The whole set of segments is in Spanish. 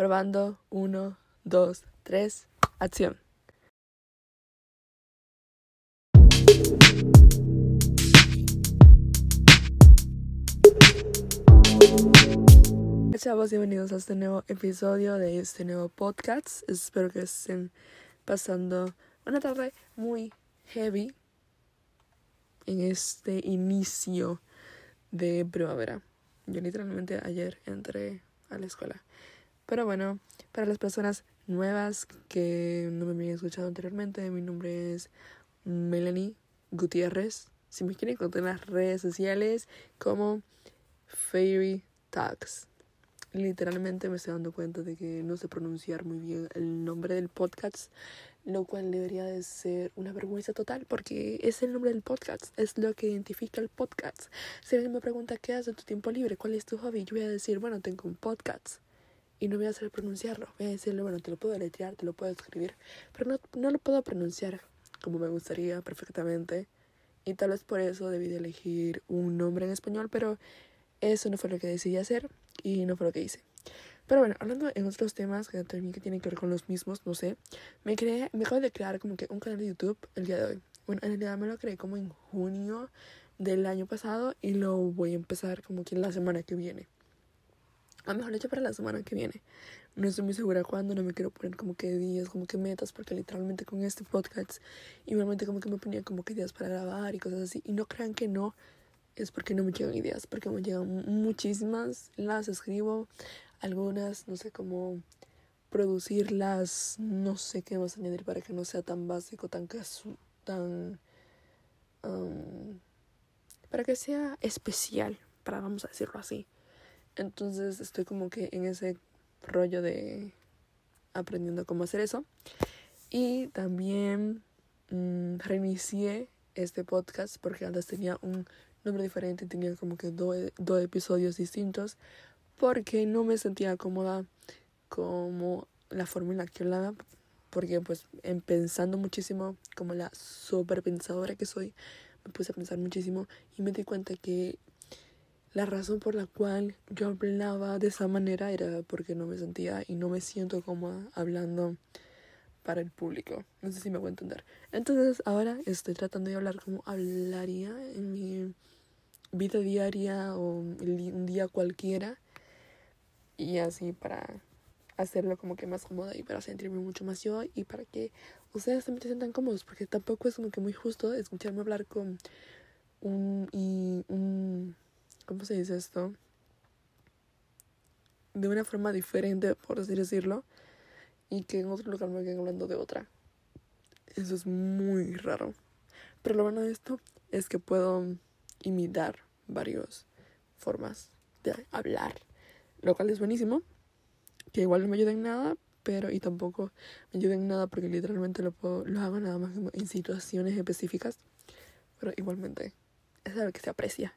Probando. Uno, dos, tres. Acción. Chavos, bienvenidos a este nuevo episodio de este nuevo podcast. Espero que estén pasando una tarde muy heavy en este inicio de primavera. Yo literalmente ayer entré a la escuela. Pero bueno, para las personas nuevas que no me habían escuchado anteriormente, mi nombre es Melanie Gutiérrez. Si me quieren encontrar en las redes sociales como Fairy Talks. Literalmente me estoy dando cuenta de que no sé pronunciar muy bien el nombre del podcast, lo cual debería de ser una vergüenza total porque es el nombre del podcast, es lo que identifica el podcast. Si alguien me pregunta qué haces en tu tiempo libre, cuál es tu hobby, yo voy a decir, bueno, tengo un podcast y no voy a hacer pronunciarlo. Voy a decirle, bueno, te lo puedo letrear, te lo puedo escribir, pero no, no lo puedo pronunciar como me gustaría perfectamente. Y tal vez por eso debí de elegir un nombre en español, pero eso no fue lo que decidí hacer y no fue lo que hice. Pero bueno, hablando en otros temas que también que tienen que ver con los mismos, no sé, me creé, me acabo de crear como que un canal de YouTube el día de hoy. Bueno, en realidad me lo creé como en junio del año pasado y lo voy a empezar como que la semana que viene a mejor dicho para la semana que viene. No estoy muy segura cuándo, no me quiero poner como que días, como que metas, porque literalmente con este podcast igualmente como que me ponía como que días para grabar y cosas así. Y no crean que no, es porque no me llegan ideas, porque me llegan muchísimas, las escribo, algunas, no sé cómo producirlas, no sé qué más añadir para que no sea tan básico, tan casu tan... Para que sea especial, para vamos a decirlo así. Entonces estoy como que en ese rollo de aprendiendo cómo hacer eso. Y también mmm, reinicié este podcast porque antes tenía un nombre diferente, tenía como que dos episodios distintos porque no me sentía cómoda como la forma en que hablaba porque pues en pensando muchísimo como la super pensadora que soy me puse a pensar muchísimo y me di cuenta que la razón por la cual yo hablaba de esa manera era porque no me sentía y no me siento como hablando para el público. No sé si me voy a entender. Entonces ahora estoy tratando de hablar como hablaría en mi vida diaria o un día cualquiera. Y así para hacerlo como que más cómodo y para sentirme mucho más yo y para que ustedes también se sientan cómodos porque tampoco es como que muy justo escucharme hablar con un y un ¿cómo se dice esto? De una forma diferente, por así decirlo, y que en otro lugar me vengan hablando de otra. Eso es muy raro. Pero lo bueno de esto es que puedo imitar varias formas de hablar, lo cual es buenísimo. Que igual no me ayuda en nada, pero y tampoco me ayuda en nada porque literalmente lo, puedo, lo hago nada más en situaciones específicas. Pero igualmente es algo que se aprecia.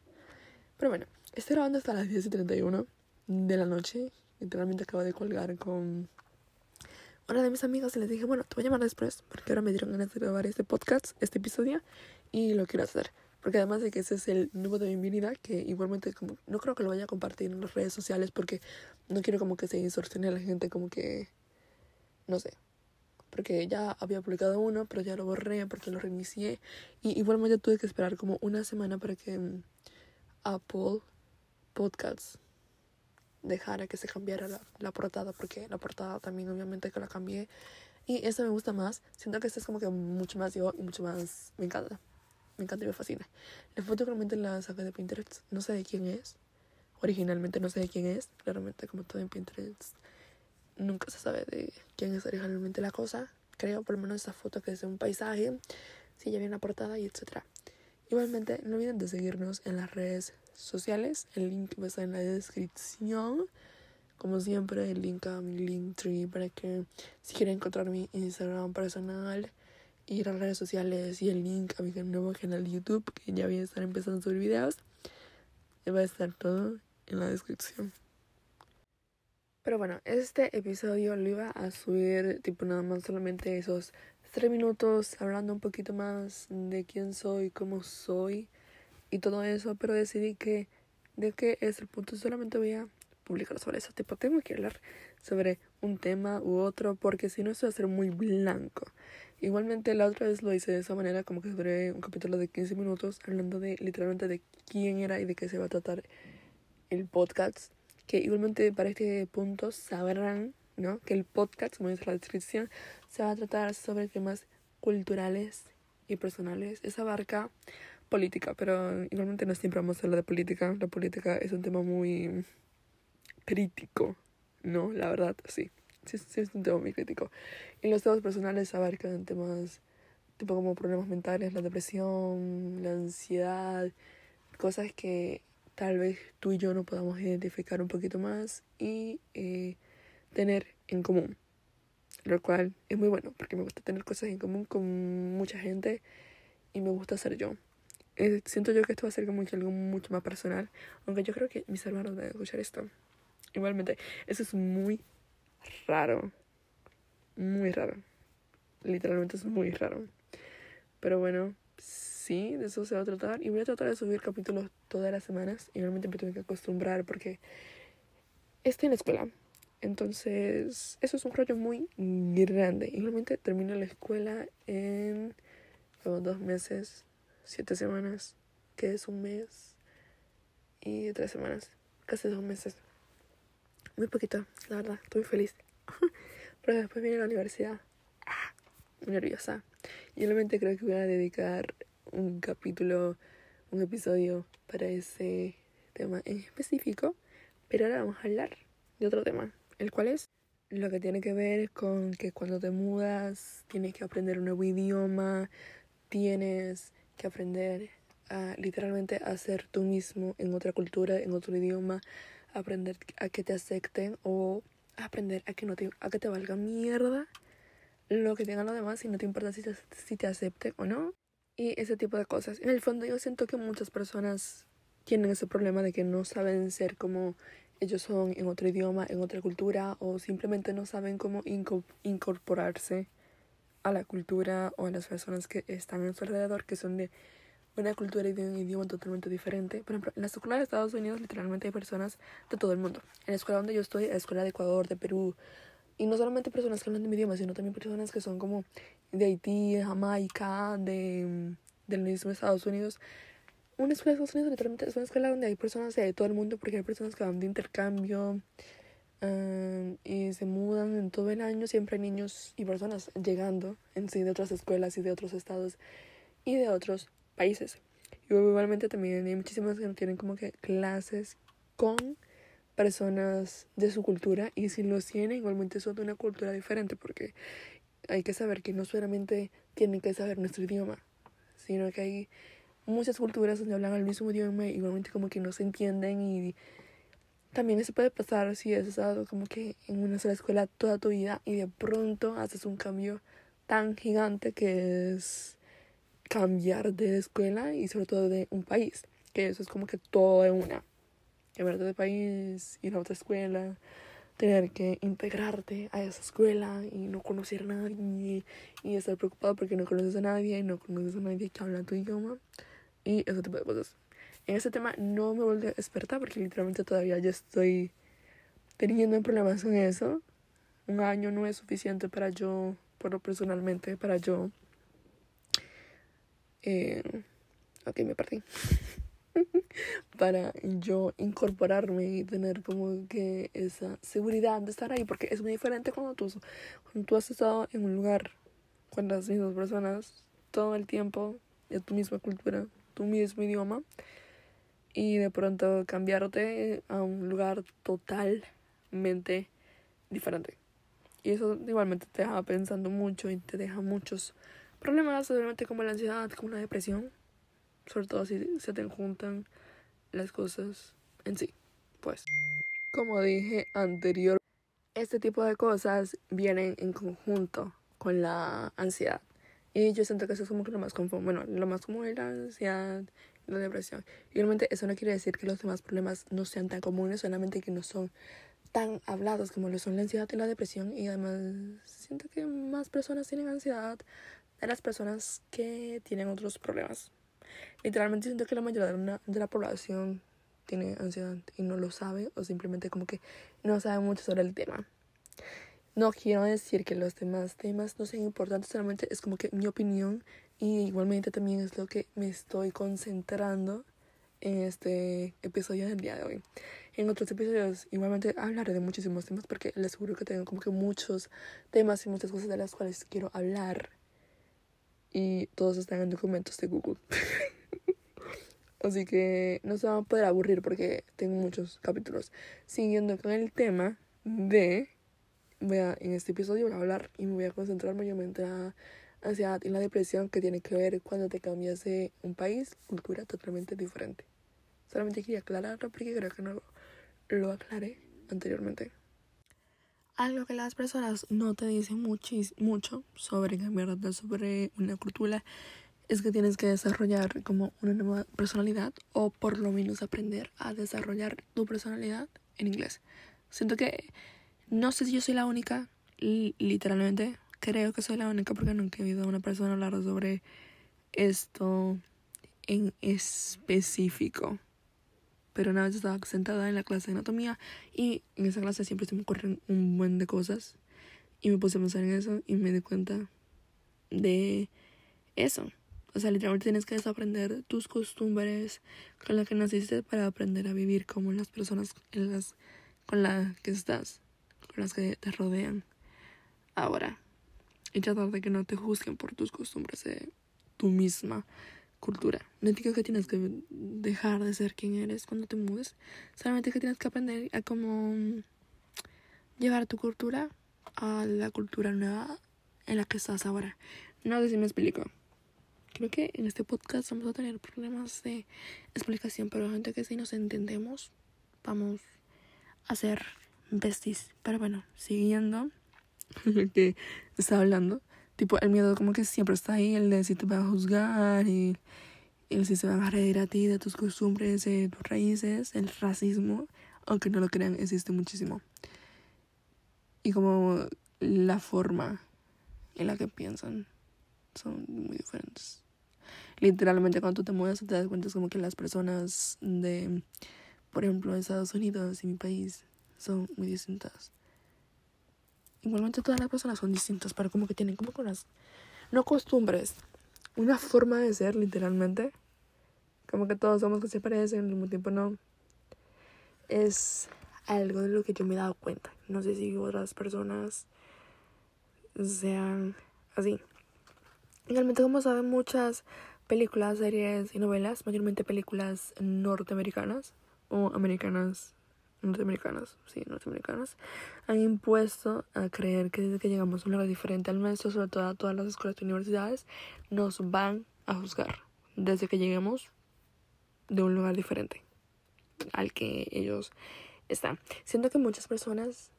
Pero bueno, estoy grabando hasta las 10 y 31 de la noche. Literalmente acabo de colgar con una de mis amigas y les dije, bueno, te voy a llamar después porque ahora me dieron ganas de grabar este podcast, este episodio y lo quiero hacer. Porque además de que ese es el nuevo de bienvenida, que igualmente como, no creo que lo vaya a compartir en las redes sociales porque no quiero como que se distorsione a la gente como que, no sé, porque ya había publicado uno, pero ya lo borré porque lo reinicié. Y igualmente tuve que esperar como una semana para que Apple Podcasts dejara que se cambiara la, la, portada, porque la portada también obviamente que la cambié. Y esta me gusta más. Siento que esta es como que mucho más yo y mucho más... Me encanta. Me encanta y me fascina. La foto realmente la saqué de Pinterest. No sé de quién es. Originalmente no sé de quién es. Claramente como todo en Pinterest. Nunca se sabe de quién es originalmente la cosa. Creo por lo menos esta foto que es de un paisaje. Si ya viene la portada y etcétera. Igualmente, no olviden de seguirnos en las redes sociales. El link va a estar en la descripción. Como siempre, el link a mi Linktree para que si quieren encontrar mi Instagram personal, ir a las redes sociales y el link a mi nuevo canal de YouTube, que ya voy a estar empezando a subir videos. Va a estar todo en la descripción. Pero bueno, este episodio lo iba a subir tipo nada más solamente esos tres minutos hablando un poquito más de quién soy, cómo soy y todo eso, pero decidí que de qué es el punto. Solamente voy a publicar sobre eso. Tipo, tengo que hablar sobre un tema u otro porque si no, eso va a ser muy blanco. Igualmente, la otra vez lo hice de esa manera, como que sobre un capítulo de 15 minutos, hablando de literalmente de quién era y de qué se va a tratar el podcast. Que igualmente para este punto sabrán, ¿no? Que el podcast, como dice la descripción, se va a tratar sobre temas culturales y personales. Esa abarca política, pero igualmente no siempre vamos a hablar de política. La política es un tema muy crítico, ¿no? La verdad, sí. Sí, es un tema muy crítico. Y los temas personales abarcan temas tipo como problemas mentales, la depresión, la ansiedad, cosas que tal vez tú y yo no podamos identificar un poquito más y eh, tener en común. Lo cual es muy bueno porque me gusta tener cosas en común con mucha gente y me gusta ser yo. Eh, siento yo que esto va a ser como que algo mucho más personal, aunque yo creo que mis hermanos van a escuchar esto. Igualmente, eso es muy raro. Muy raro. Literalmente es muy raro. Pero bueno, sí, de eso se va a tratar. Y voy a tratar de subir capítulos todas las semanas. Y realmente me tengo que acostumbrar porque estoy en la escuela. Entonces, eso es un rollo muy grande. Igualmente termino la escuela en como dos meses, siete semanas, que es un mes y tres semanas, casi dos meses. Muy poquito, la verdad, estoy feliz. Pero después viene la universidad. Ah, muy nerviosa. Y realmente creo que voy a dedicar un capítulo, un episodio para ese tema en específico. Pero ahora vamos a hablar de otro tema, el cual es lo que tiene que ver con que cuando te mudas tienes que aprender un nuevo idioma, tienes que aprender a literalmente a ser tú mismo en otra cultura, en otro idioma, aprender a que te acepten o aprender a que no te, a que te valga mierda lo que tengan los demás y no te importa si te, si te acepten o no y ese tipo de cosas. En el fondo yo siento que muchas personas tienen ese problema de que no saben ser como ellos son en otro idioma, en otra cultura o simplemente no saben cómo incorporarse a la cultura o a las personas que están a su alrededor, que son de una cultura y de un idioma totalmente diferente. Por ejemplo, en la escuela de Estados Unidos literalmente hay personas de todo el mundo. En la escuela donde yo estoy, la escuela de Ecuador, de Perú, y no solamente personas que hablan de mi idioma, sino también personas que son como de Haití, de Jamaica, de, del mismo Estados Unidos. Una escuela de Estados Unidos literalmente es una escuela donde hay personas de todo el mundo, porque hay personas que van de intercambio, y se mudan en todo el año. Siempre hay niños y personas llegando en sí de otras escuelas y de otros estados y de otros países. Y igualmente también hay muchísimas que no tienen como que clases con personas de su cultura y si los tienen igualmente son de una cultura diferente porque hay que saber que no solamente tienen que saber nuestro idioma, sino que hay muchas culturas donde hablan el mismo idioma igualmente como que no se entienden y también eso puede pasar si has estado como que en una sola escuela toda tu vida y de pronto haces un cambio tan gigante que es cambiar de escuela y sobre todo de un país. Que eso es como que todo en una. Cambiar de país, ir a otra escuela, tener que integrarte a esa escuela y no conocer a nadie y estar preocupado porque no conoces a nadie y no conoces a nadie que habla tu idioma y ese tipo de cosas. En ese tema no me volví a despertar porque literalmente todavía ya estoy teniendo problemas con eso. Un año no es suficiente para yo, por lo personalmente, para yo. Eh, ok, me perdí. para yo incorporarme y tener como que esa seguridad de estar ahí, porque es muy diferente cuando tú, cuando tú has estado en un lugar con las mismas personas todo el tiempo, es tu misma cultura, tu mismo idioma, y de pronto cambiarte a un lugar totalmente diferente. Y eso igualmente te deja pensando mucho y te deja muchos problemas, obviamente como la ansiedad, como la depresión, sobre todo si se te juntan las cosas en sí. Pues, como dije anterior, este tipo de cosas vienen en conjunto con la ansiedad. Y yo siento que eso es como que lo más común. Bueno, lo más común es la ansiedad la depresión. Y realmente eso no quiere decir que los demás problemas no sean tan comunes, solamente que no son tan hablados como lo son la ansiedad y la depresión. Y además siento que más personas tienen ansiedad de las personas que tienen otros problemas. Literalmente siento que la mayoría de, de la población tiene ansiedad y no lo sabe o simplemente como que no sabe mucho sobre el tema. No quiero decir que los demás temas no sean importantes, solamente es como que mi opinión y igualmente también es lo que me estoy concentrando en este episodio del día de hoy. En otros episodios igualmente hablaré de muchísimos temas porque les juro que tengo como que muchos temas y muchas cosas de las cuales quiero hablar. Y todos están en documentos de Google. Así que no se van a poder aburrir porque tengo muchos capítulos. Siguiendo con el tema de... Voy a, en este episodio voy a hablar y me voy a concentrar mayormente a ansiedad y la depresión que tiene que ver cuando te cambias de un país, cultura totalmente diferente. Solamente quería aclararlo porque creo que no lo, aclaré anteriormente. Algo que las personas no te dicen mucho sobre cambiar sobre una cultura es que tienes que desarrollar como una nueva personalidad o por lo menos aprender a desarrollar tu personalidad en inglés. Siento que no sé si yo soy la única, literalmente creo que soy la única porque nunca he oído a una persona hablar sobre esto en específico. Pero una vez estaba sentada en la clase de anatomía y en esa clase siempre se me ocurren un buen de cosas. Y me puse a pensar en eso y me di cuenta de eso. O sea, literalmente tienes que desaprender tus costumbres con las que naciste para aprender a vivir como las personas las, con las que estás, las que te rodean. Ahora, y tratar de que no te juzguen por tus costumbres de tu misma cultura. No digo que tienes que dejar de ser quien eres cuando te mudes, solamente que tienes que aprender a cómo llevar tu cultura a la cultura nueva en la que estás ahora. No sé si me explico. Creo que en este podcast vamos a tener problemas de explicación, pero gente que si nos entendemos, vamos a ser besties. Pero bueno, siguiendo que está hablando. Tipo, el miedo como que siempre está ahí, el de si te va a juzgar y el si se van a reír a ti de tus costumbres, de tus raíces, el racismo, aunque no lo crean, existe muchísimo. Y como la forma en la que piensan son muy diferentes. Literalmente cuando tú te mueves te das cuenta como que las personas de, por ejemplo, Estados Unidos y mi país son muy distintas igualmente todas las personas son distintas, pero como que tienen como con las, no costumbres, una forma de ser literalmente. Como que todos somos que se parecen, al mismo tiempo no. Es algo de lo que yo me he dado cuenta. No sé si otras personas sean así. Igualmente, como saben, muchas películas, series y novelas, mayormente películas norteamericanas o americanas norteamericanos, sí, norteamericanos, han impuesto a creer que desde que llegamos a un lugar diferente al nuestro, sobre todo a todas las escuelas y universidades, nos van a juzgar desde que lleguemos de un lugar diferente al que ellos están. Siento que muchas personas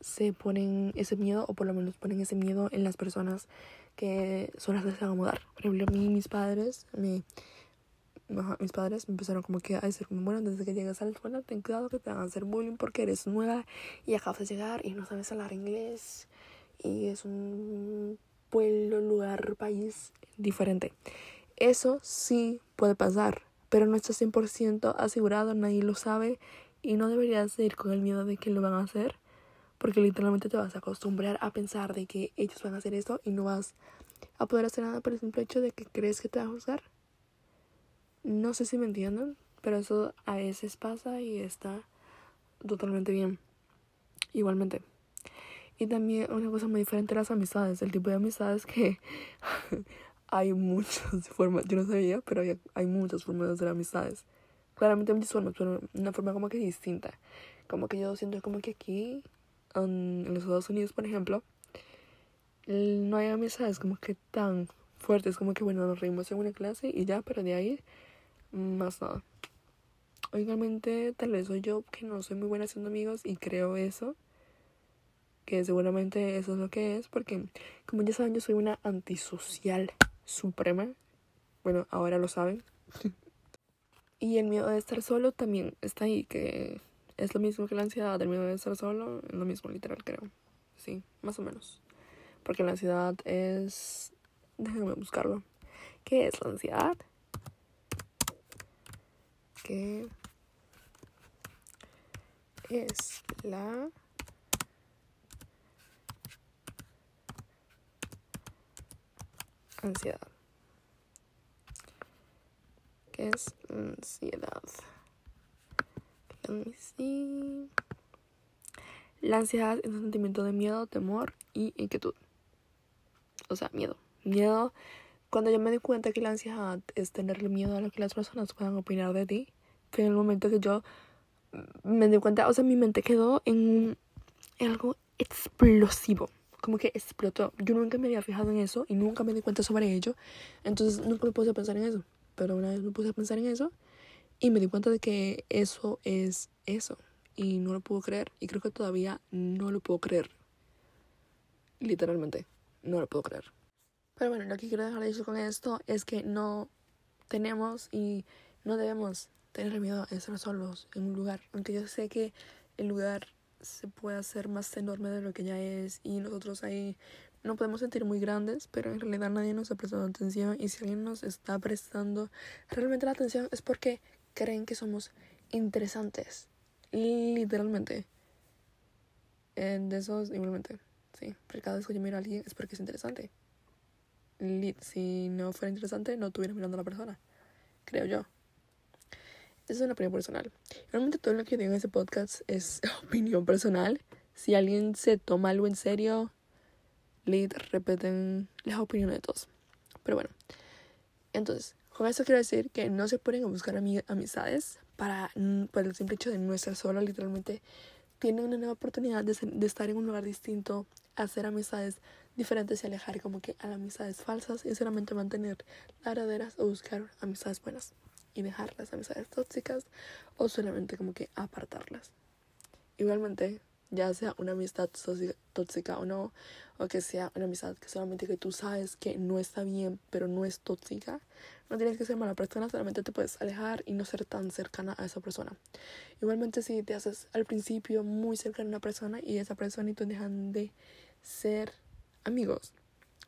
se ponen ese miedo, o por lo menos ponen ese miedo en las personas que son las que se van a mudar. Por ejemplo, a mí, mis padres me mis padres empezaron como que a decir, bueno, desde que llegas a la escuela, ten cuidado que te van a hacer bullying porque eres nueva y acabas de llegar y no sabes hablar inglés y es un pueblo, lugar, país diferente. Eso sí puede pasar, pero no está 100% asegurado, nadie lo sabe y no deberías ir con el miedo de que lo van a hacer porque literalmente te vas a acostumbrar a pensar de que ellos van a hacer esto y no vas a poder hacer nada por el simple hecho de que crees que te van a juzgar. No sé si me entienden, pero eso a veces pasa y está totalmente bien. Igualmente. Y también una cosa muy diferente las amistades, el tipo de amistades que hay muchas formas, yo no sabía, pero hay, hay muchas formas de hacer amistades. Claramente muchas formas, pero una forma como que distinta. Como que yo siento como que aquí, en los Estados Unidos, por ejemplo, no hay amistades como que tan fuertes, como que bueno, nos reímos en una clase y ya, pero de ahí más nada. Obviamente, tal vez soy yo que no soy muy buena haciendo amigos y creo eso. Que seguramente eso es lo que es, porque como ya saben, yo soy una antisocial suprema. Bueno, ahora lo saben. y el miedo de estar solo también está ahí, que es lo mismo que la ansiedad. El miedo de estar solo es lo mismo, literal, creo. Sí, más o menos. Porque la ansiedad es. Déjenme buscarlo. ¿Qué es la ansiedad? Que es la ansiedad. ¿Qué es ansiedad? La ansiedad es un sentimiento de miedo, temor y inquietud. O sea, miedo. Miedo. Cuando yo me di cuenta que la ansiedad es tenerle miedo a lo que las personas puedan opinar de ti, fue en el momento que yo me di cuenta, o sea, mi mente quedó en, en algo explosivo. Como que explotó. Yo nunca me había fijado en eso y nunca me di cuenta sobre ello. Entonces nunca me puse a pensar en eso. Pero una vez me puse a pensar en eso y me di cuenta de que eso es eso y no lo puedo creer y creo que todavía no lo puedo creer. Literalmente, no lo puedo creer. Pero bueno, lo que quiero dejar dicho con esto es que no tenemos y no debemos tener miedo a estar solos en un lugar, aunque yo sé que el lugar se puede hacer más enorme de lo que ya es y nosotros ahí no podemos sentir muy grandes, pero en realidad nadie nos ha prestado atención y si alguien nos está prestando realmente la atención es porque creen que somos interesantes Literalmente. de esos, igualmente. Sí, porque cada vez que yo miro a alguien es porque es interesante. Si no fuera interesante, no estuviera mirando a la persona. Creo yo. Esa es una opinión personal. Realmente todo lo que digo en ese podcast es opinión personal. Si alguien se toma algo en serio, lead, repeten las opiniones de todos. Pero bueno. Entonces, con eso quiero decir que no se pueden buscar amistades para, mm, por el simple hecho de no estar solo, literalmente tienen una nueva oportunidad de, de, estar en un lugar distinto, hacer amistades diferentes y alejar como que a amistades falsas y solamente mantener las verdaderas o buscar amistades buenas y dejar las amistades tóxicas o solamente como que apartarlas. Igualmente, ya sea una amistad tóxica o no, o que sea una amistad que solamente que tú sabes que no está bien, pero no es tóxica, no tienes que ser mala persona, solamente te puedes alejar y no ser tan cercana a esa persona. Igualmente si te haces al principio muy cercana a una persona y esa persona y tú dejan de ser amigos.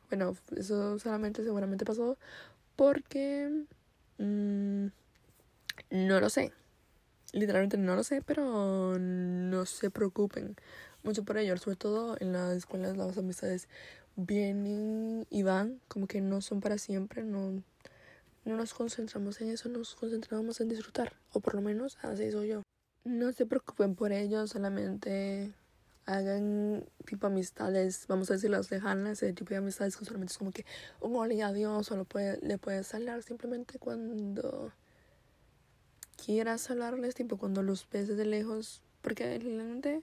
Bueno, eso solamente seguramente pasó porque mm, no lo sé literalmente no lo sé, pero no se preocupen mucho por ello, sobre todo en las escuelas las amistades vienen y van, como que no son para siempre, no, no nos concentramos en eso, nos concentramos en disfrutar, o por lo menos así soy yo. No se preocupen por ello, solamente hagan tipo amistades, vamos a decir las lejanas, ese tipo de amistades que solamente es como que un hola y adiós, o puede, le puedes hablar simplemente cuando quieras hablarles, tipo cuando los ves de lejos, porque realmente...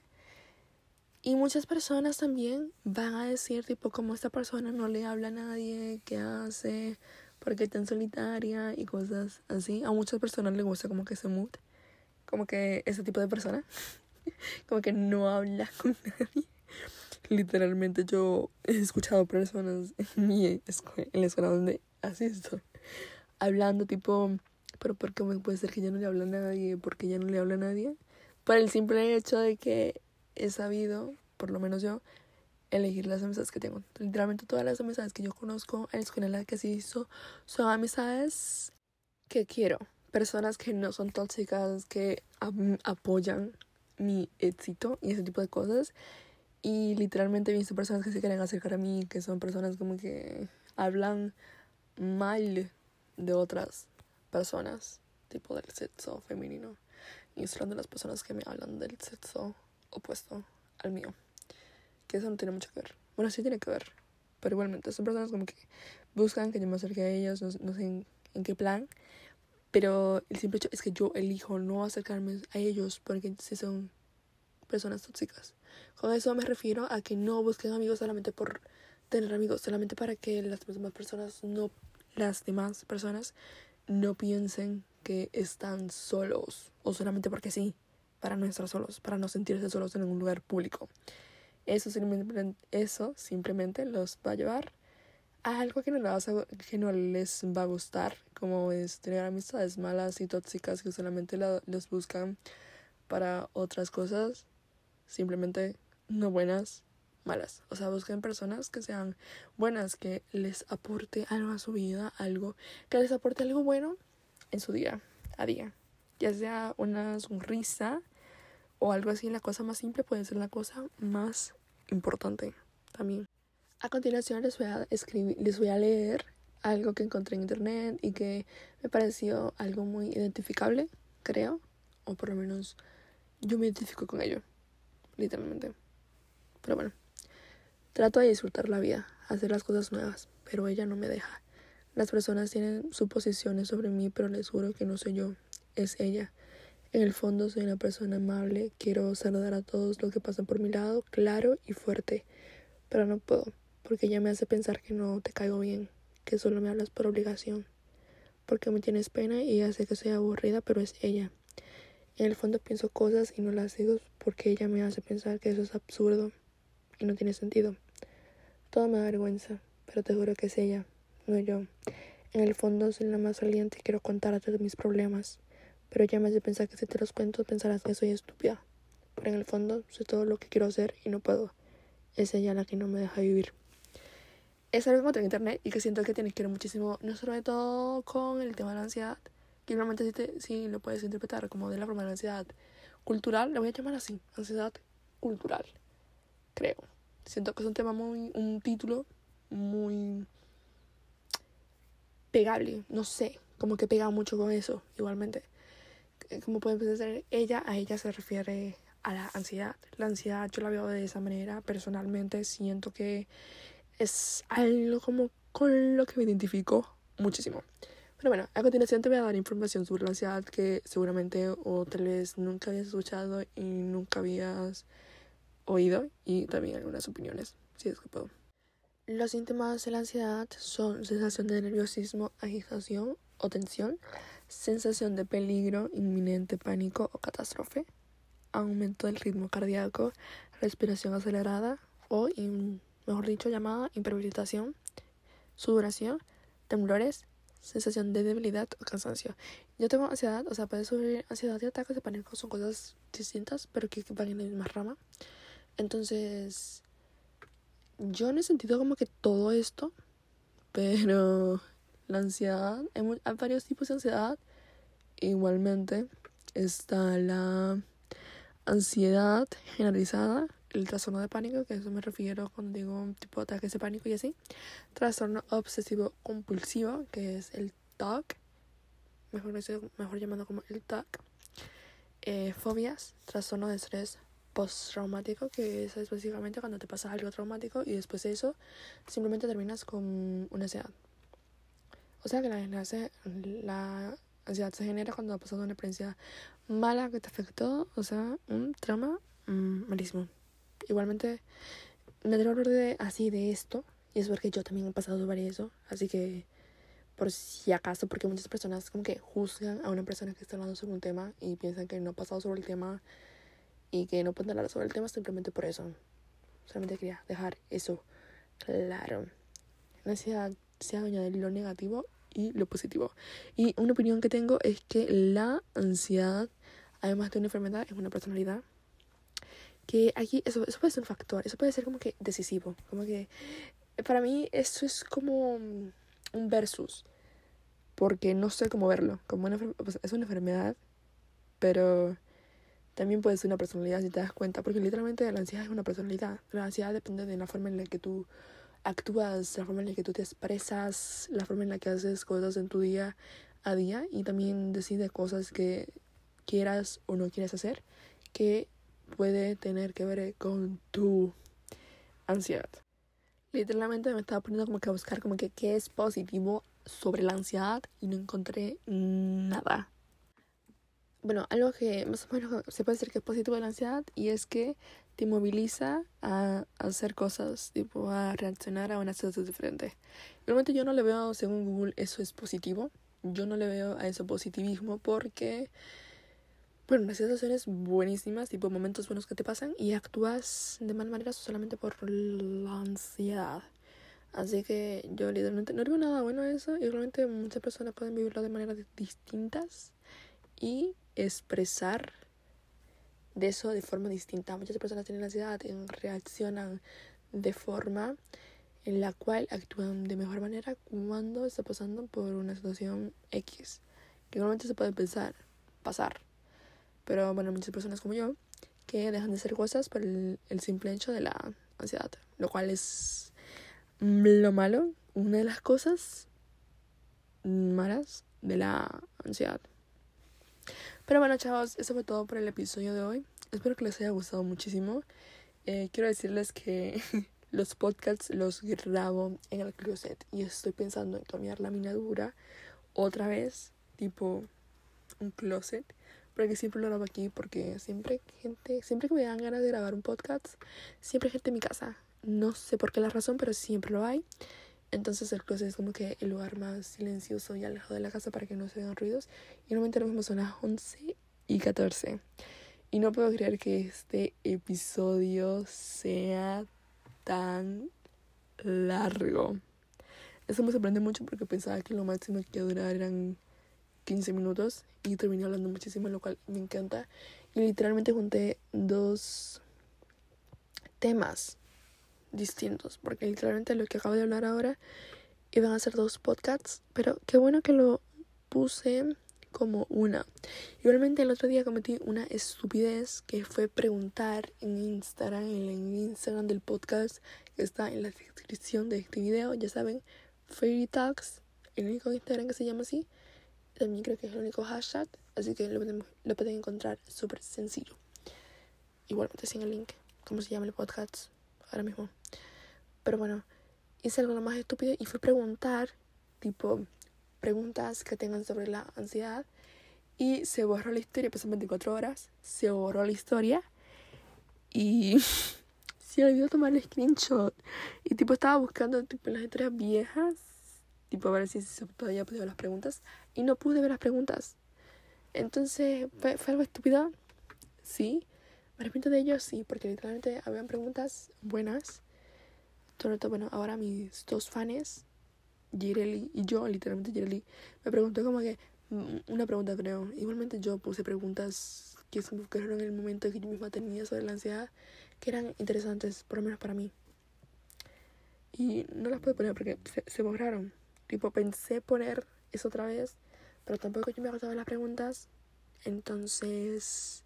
Y muchas personas también van a decir, tipo, como esta persona no le habla a nadie, qué hace, porque está en solitaria y cosas así. A muchas personas les gusta como que ese mood, como que ese tipo de persona, como que no habla con nadie. Literalmente yo he escuchado personas en mi escuela, en la escuela donde asisto, hablando tipo pero ¿por qué puede ser que ya no le habla a nadie? porque ya no le habla a nadie? Por el simple hecho de que he sabido, por lo menos yo, elegir las amistades que tengo. Literalmente todas las amistades que yo conozco en la escuela que se hizo son amistades que quiero. Personas que no son tóxicas, que apoyan mi éxito y ese tipo de cosas. Y literalmente he visto personas que se quieren acercar a mí, que son personas como que hablan mal de otras personas, tipo del sexo femenino, y son de las personas que me hablan del sexo opuesto al mío. Que eso no tiene mucho que ver. Bueno, sí tiene que ver, pero igualmente son personas como que buscan que yo me acerque a ellos, no, sé en, en, qué plan, pero el simple hecho es que yo elijo no acercarme a ellos porque si son personas tóxicas. Con eso me refiero a que no busquen amigos solamente por tener amigos, solamente para que las demás personas no las demás personas no piensen que están solos o solamente porque sí, para no estar solos, para no sentirse solos en un lugar público. Eso simplemente, eso simplemente los va a llevar algo que no, les va a, que no les va a gustar, como es tener amistades malas y tóxicas que solamente los buscan para otras cosas, simplemente no buenas, malas. O sea, busquen personas que sean buenas, que les aporte algo a su vida, algo que les aporte algo bueno en su día a día. Ya sea una sonrisa, o algo así, la cosa más simple puede ser la cosa más importante también. A continuación les voy a escribir, les voy a leer algo que encontré en internet y que me pareció algo muy identificable, creo, o por lo menos yo me identifico con ello, literalmente. Pero bueno, trato de disfrutar la vida, hacer las cosas nuevas, pero ella no me deja. Las personas tienen suposiciones sobre mí, pero les juro que no soy yo, es ella. En el fondo soy una persona amable, quiero saludar a todos los que pasan por mi lado, claro y fuerte, pero no puedo, porque ella me hace pensar que no te caigo bien, que solo me hablas por obligación, porque me tienes pena y sé que soy aburrida, pero es ella. En el fondo pienso cosas y no las digo porque ella me hace pensar que eso es absurdo y no tiene sentido. Todo me da vergüenza, pero te juro que es ella, no yo. En el fondo soy la más valiente y quiero contarte de mis problemas, pero ella me hace pensar que si te los cuento pensarás que soy estúpida. Pero en el fondo sé todo lo que quiero hacer y no puedo. Es ella la que no me deja vivir. Es algo que encontré en internet y que siento que tiene que ver muchísimo, no sobre todo con el tema de la ansiedad, que realmente sí, te, sí lo puedes interpretar como de la forma de la ansiedad cultural, le voy a llamar así, ansiedad cultural, creo. Siento que es un tema muy, un título muy pegable, no sé, como que pega mucho con eso, igualmente. Eh, como puede ser ella, a ella se refiere a la ansiedad. La ansiedad yo la veo de esa manera, personalmente siento que es algo como con lo que me identifico muchísimo. Pero bueno, a continuación te voy a dar información sobre la ansiedad que seguramente o tal vez nunca habías escuchado y nunca habías oído y también algunas opiniones, si es que puedo. Los síntomas de la ansiedad son sensación de nerviosismo, agitación o tensión, sensación de peligro, inminente pánico o catástrofe, aumento del ritmo cardíaco, respiración acelerada o, mejor dicho, llamada hiperventilación, sudoración, temblores, sensación de debilidad o cansancio. Yo tengo ansiedad, o sea, puede sufrir ansiedad y ataques de pánico, son cosas distintas, pero que van en la misma rama. Entonces, yo no he sentido como que todo esto, pero la ansiedad, hay, varios tipos de ansiedad. Igualmente está la ansiedad generalizada, el trastorno de pánico, que eso me refiero cuando digo tipo ataques de pánico y así. Trastorno obsesivo compulsivo, que es el TOC, mejor, mejor llamado como el TOC. Eh, fobias, trastorno de estrés postraumático, que es básicamente cuando te pasa algo traumático y después de eso simplemente terminas con una ansiedad. O sea que la, la ansiedad se genera cuando ha pasado una experiencia mala que te afectó, o sea, un trauma mm, malísimo. Igualmente, me atrevo a hablar de, así de esto, y es porque yo también he pasado sobre eso, así que por si acaso, porque muchas personas como que juzgan a una persona que está hablando sobre un tema y piensan que no ha pasado sobre el tema y que no pueden hablar sobre el tema simplemente por eso. Solamente quería dejar eso claro. La ansiedad se adueña de lo negativo y lo positivo. Y una opinión que tengo es que la ansiedad, además de una enfermedad, es una personalidad. Que aquí, eso, eso puede ser un factor, eso puede ser como que decisivo. Como que, para mí, eso es como un versus. Porque no sé cómo verlo. Como una, es una enfermedad, pero también puede ser una personalidad si te das cuenta. Porque literalmente la ansiedad es una personalidad. La ansiedad depende de la forma en la que tú actúas, la forma en la que tú te expresas, la forma en la que haces cosas en tu día a día y también decide cosas que quieras o no quieras hacer que puede tener que ver con tu ansiedad. Literalmente me estaba poniendo como que a buscar como que qué es positivo sobre la ansiedad y no encontré nada bueno, algo que más o menos se puede decir que es positivo de la ansiedad y es que te moviliza a, hacer cosas, tipo a reaccionar a una situación diferente. Realmente yo no le veo, según Google, eso es positivo. Yo no le veo a eso positivismo porque, bueno, las situaciones buenísimas, tipo momentos buenos que te pasan y actúas de mala manera solamente por la ansiedad. Así que yo literalmente no veo nada bueno a eso y realmente muchas personas pueden vivirlo de maneras distintas y expresar de eso de forma distinta. Muchas personas tienen ansiedad y reaccionan de forma en la cual actúan de mejor manera cuando está pasando por una situación X, que normalmente se puede pensar, pasar. Pero bueno, muchas personas como yo que dejan de hacer cosas por el, simple hecho de la ansiedad, lo cual es lo malo, una de las cosas malas de la ansiedad. Pero bueno, chavos, eso fue todo por el episodio de hoy. Espero que les haya gustado muchísimo. Eh, quiero decirles que los podcasts los grabo en el closet y estoy pensando en cambiar la minadura otra vez, tipo un closet, porque siempre lo grabo aquí porque siempre gente, siempre que me dan ganas de grabar un podcast, siempre hay gente en mi casa. No sé por qué la razón, pero siempre lo hay. Entonces el closet es como que el lugar más silencioso y alejado de la casa para que no se vean ruidos. Y normalmente lo mismo son las 11 y 14. Y no puedo creer que este episodio sea tan largo. Eso me sorprende mucho porque pensaba que lo máximo que iba a durar eran 15 minutos y terminé hablando muchísimo, lo cual me encanta. Y literalmente junté dos temas distintos, porque literalmente lo que acabo de hablar ahora iban a ser dos podcasts, pero qué bueno que lo puse como una. Igualmente el otro día cometí una estupidez que fue preguntar en Instagram, en el Instagram del podcast que está en la descripción de este video, ya saben, Fairy Talks, el único Instagram que se llama así. También creo que es el único hashtag, así que lo lo pueden encontrar súper sencillo. Igualmente sin el link, cómo se llama el podcast ahora mismo. Pero bueno, hice algo lo más estúpido y fue preguntar, tipo, preguntas que tengan sobre la ansiedad. Y se borró la historia, pasan 24 horas, se borró la historia. Y se olvidó tomar el screenshot. Y tipo estaba buscando tipo las historias viejas, tipo a ver si se todavía ver las preguntas. Y no pude ver las preguntas. Entonces, ¿fue, fue algo estúpido? Sí. Me arrepiento de ello, sí, porque literalmente habían preguntas buenas. Sobre bueno, ahora mis dos fans, Jireli y yo, literalmente Jireli, me preguntó como que mm, una pregunta creo. Igualmente yo puse preguntas que se me ocurrieron en el momento que yo misma tenía sobre la ansiedad, que eran interesantes, por lo menos para mí. Y no las pude poner porque se, se borraron. Tipo, pensé poner eso otra vez, pero tampoco yo me acordaba las preguntas. Entonces,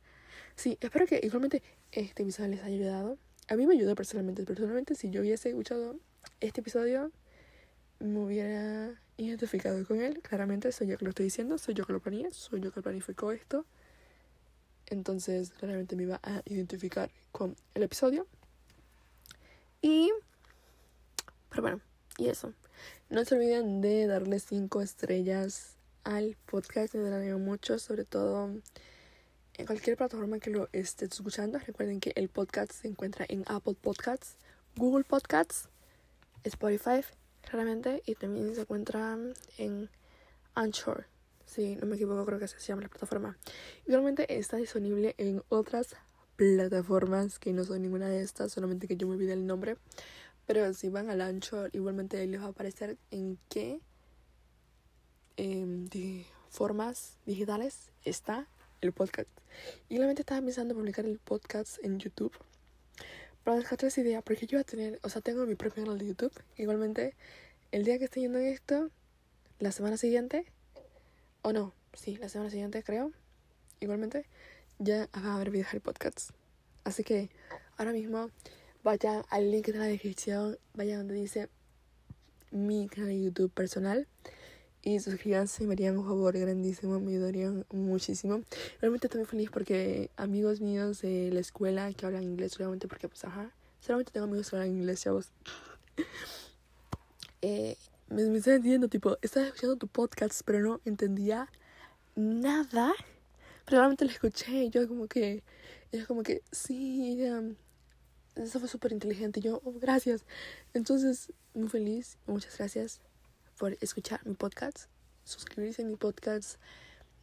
sí, espero que igualmente este episodio les haya ayudado. A mí me ayudó personalmente. Personalmente, si yo hubiese escuchado este episodio, me hubiera identificado con él. Claramente, soy yo que lo estoy diciendo, soy yo que lo planeé, soy yo que planificó esto. Entonces, claramente me iba a identificar con el episodio. Y. Pero bueno, y eso. No se olviden de darle 5 estrellas al podcast, me daría mucho, sobre todo en cualquier plataforma que lo estés escuchando. Recuerden que el podcast se encuentra en Apple Podcasts, Google Podcasts, Spotify, claramente, y también se encuentra en Anchor. Si no me equivoco, creo que se llama la plataforma. Igualmente está disponible en otras plataformas que no son ninguna de estas, solamente que yo me olvidé el nombre. Pero si van al Anchor, igualmente ahí les va a aparecer en qué eh, formas digitales está el podcast. Igualmente estaba pensando publicar el podcast en YouTube. Para dejar esa idea, porque yo voy a tener, o sea, tengo mi propio canal de YouTube. Igualmente, el día que esté yendo en esto, la semana siguiente, o no, sí, la semana siguiente creo, igualmente, ya va a haber videos del podcast. Así que ahora mismo vayan al link de la descripción, vayan donde dice mi canal de YouTube personal y suscríbanse, me harían un favor grandísimo, me ayudarían muchísimo. Realmente estoy muy feliz porque amigos míos de la escuela que hablan inglés, solamente porque, pues, ajá, solamente tengo amigos que hablan inglés, chavos. eh, me, me diciendo, tipo, estaba escuchando tu podcast, pero no entendía nada. Pero realmente lo escuché y yo como que, yo como que, sí, um, eso fue súper inteligente. yo, oh, gracias. Entonces, muy feliz, muchas gracias por escuchar mi podcast, suscribirse a mi podcast,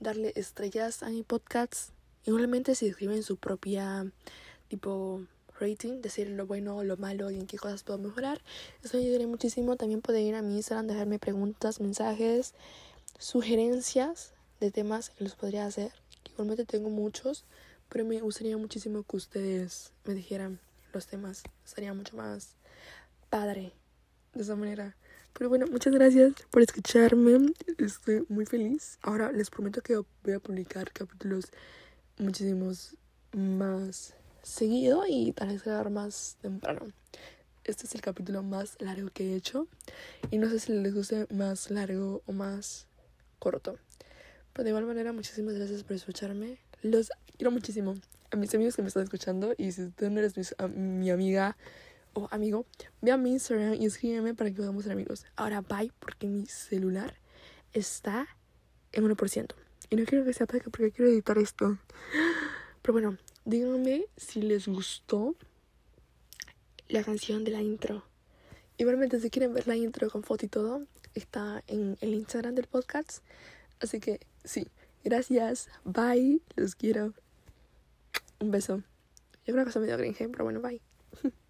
darle estrellas a mi podcast. Igualmente si escriben su propia tipo rating, decir lo bueno, lo malo y en qué cosas puedo mejorar. Eso me ayudaría muchísimo. También pueden ir a mi Instagram, dejarme preguntas, mensajes, sugerencias de temas que los podría hacer. Igualmente tengo muchos, pero me gustaría muchísimo que ustedes me dijeran los temas. Sería mucho más padre de esa manera. Pero bueno, muchas gracias por escucharme. Estoy muy feliz. Ahora les prometo que voy a publicar capítulos muchísimos más seguido y tal vez grabar más temprano. Este es el capítulo más largo que he hecho y no sé si les guste más largo o más corto. Pero de igual manera, muchísimas gracias por escucharme. Los quiero muchísimo. A mis amigos que me están escuchando y si tú no eres mi, amiga o amigo, ve a mi Instagram y escríbeme para que podamos ser amigos. Ahora bye porque mi celular está en 1%. Y no quiero que se apague porque quiero editar esto. Pero bueno, díganme si les gustó la canción de la intro. Igualmente, si quieren ver la intro con foto y todo, está en el Instagram del podcast. Así que sí, gracias, bye, los quiero. Un beso. Yo creo que soy medio gringe, pero bueno, bye.